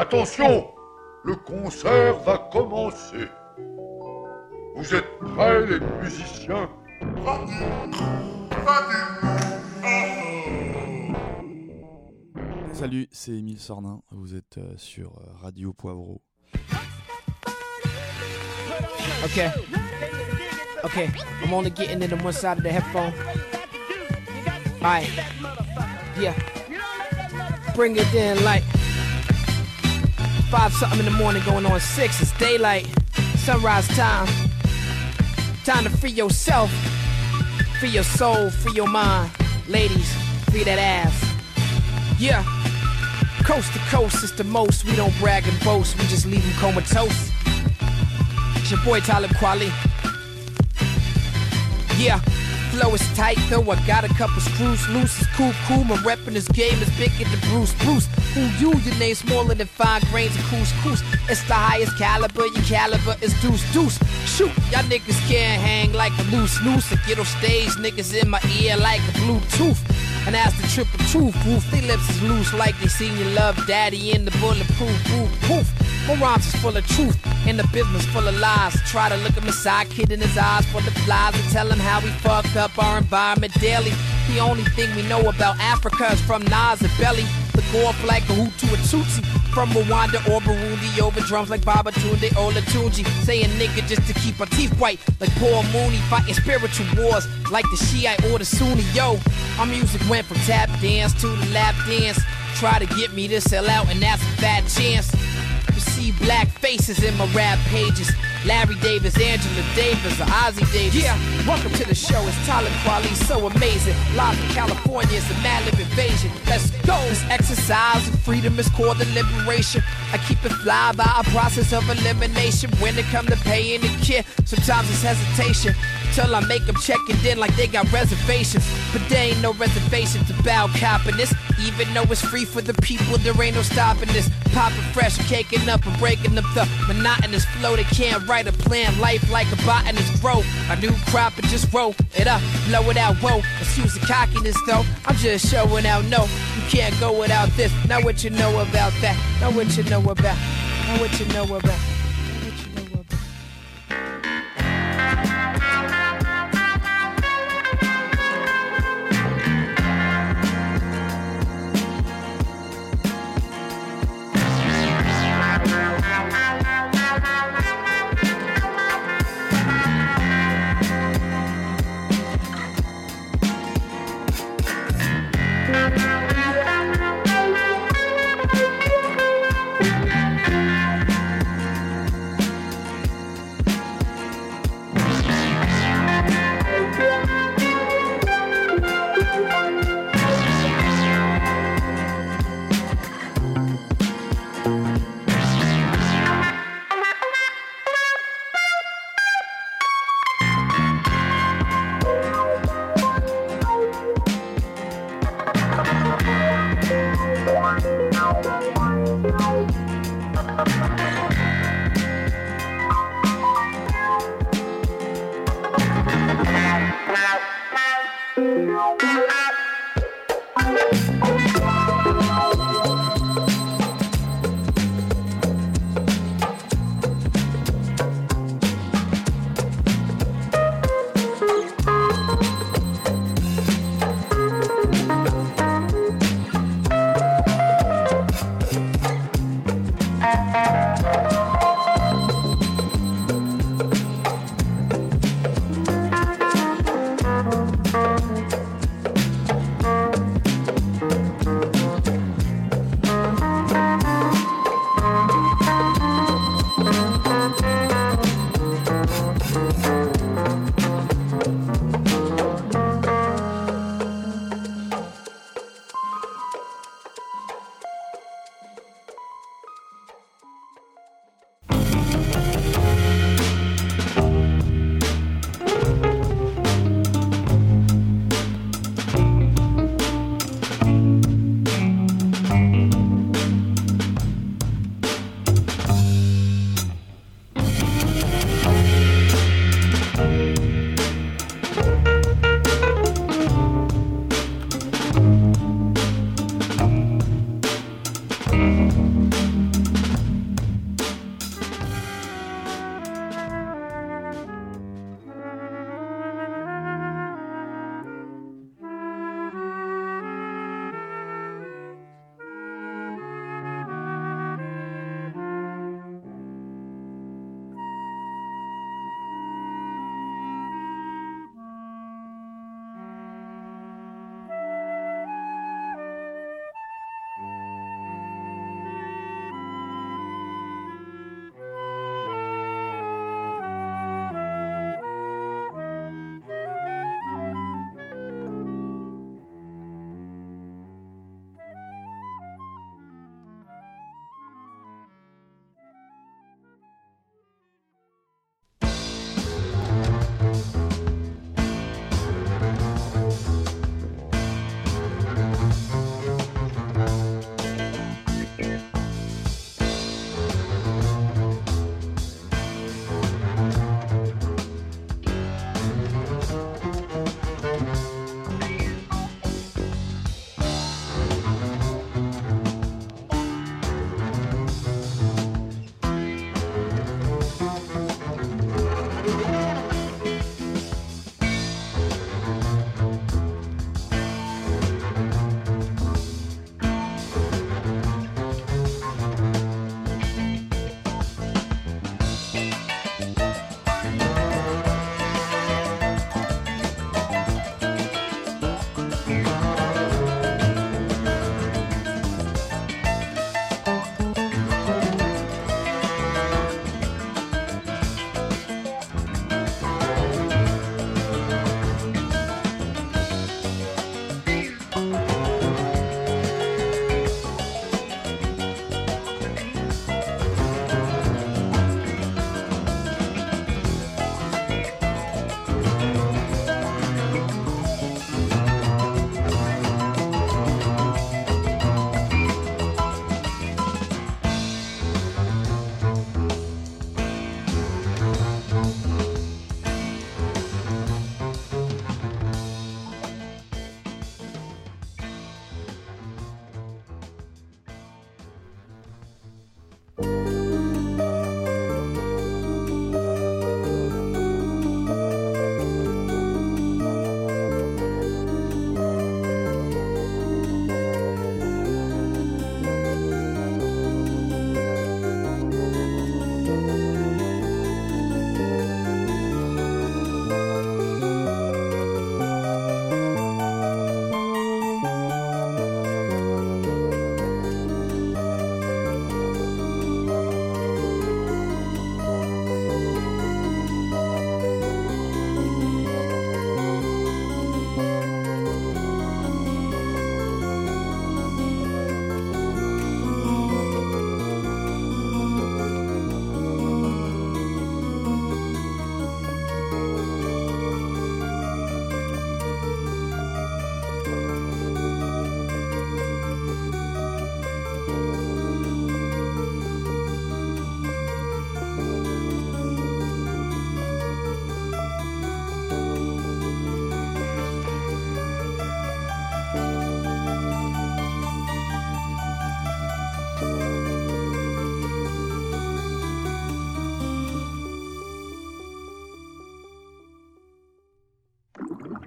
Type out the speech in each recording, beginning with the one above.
Attention, le concert va commencer. Vous êtes prêts les musiciens? Salut, c'est Émile Sornin. Vous êtes euh, sur euh, Radio Poivreau. Okay. Okay. I'm only getting it on one side of the headphone. Alright. Yeah. Bring it in like five something in the morning going on six. It's daylight. Sunrise time. Time to free yourself. Free your soul, free your mind. Ladies, free that ass. Yeah. Coast to coast is the most. We don't brag and boast. We just leave them comatose. It's your boy Talib Kweli. Yeah, flow is tight though. I got a couple screws loose. It's cool, cool. My rep in this game is bigger than Bruce. Bruce, who you? Your name smaller than five grains of couscous. It's the highest caliber. Your caliber is deuce, deuce. Shoot, y'all niggas can't hang like a loose noose. I get on stage, niggas in my ear like a Bluetooth. And as the triple truth, woof, they lips is loose like they seen your love daddy in the bulletproof, poof, poof. My rhymes is full of truth, and the business full of lies. Try to look at my side kid in his eyes for the flies and tell him how we fuck up our environment daily. The only thing we know about Africa is from Nas and Belly. The off like a Hutu or Tutsi. From Rwanda or Burundi, over drums like Babatunde Olatunji. Saying nigga just to keep our teeth white, like Paul Mooney. Fighting spiritual wars, like the Shiite or the Sunni. Yo, our music went from tap dance to the lap dance. Try to get me to sell out, and that's a bad chance. You see black faces in my rap pages. Larry Davis, Angela Davis, or Ossie Davis. Yeah, welcome to the show. It's Talib Kweli, so amazing. Live in California, it's a Madlib invasion. Let's go. This exercise of freedom is called the liberation. I keep it fly by a process of elimination. When it come to paying the kid, sometimes it's hesitation. Till I make them check it in like they got reservations. But there ain't no reservations about copping this. Even though it's free for the people, there ain't no stopping this. Popping fresh, caking up and breaking up the monotonous flow. They can't write a plan. Life like a botanist grow. A new crop and just roll it up, blow it out. Whoa, excuse the cockiness though. I'm just showing out. No, you can't go without this. Now what you know about that. Now what you know about. Know what you know about. Bye.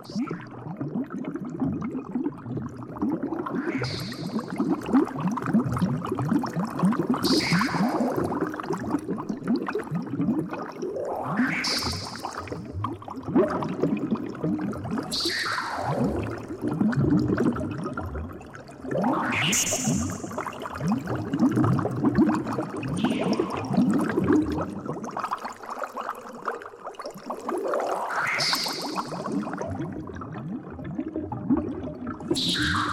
Thank Yeah.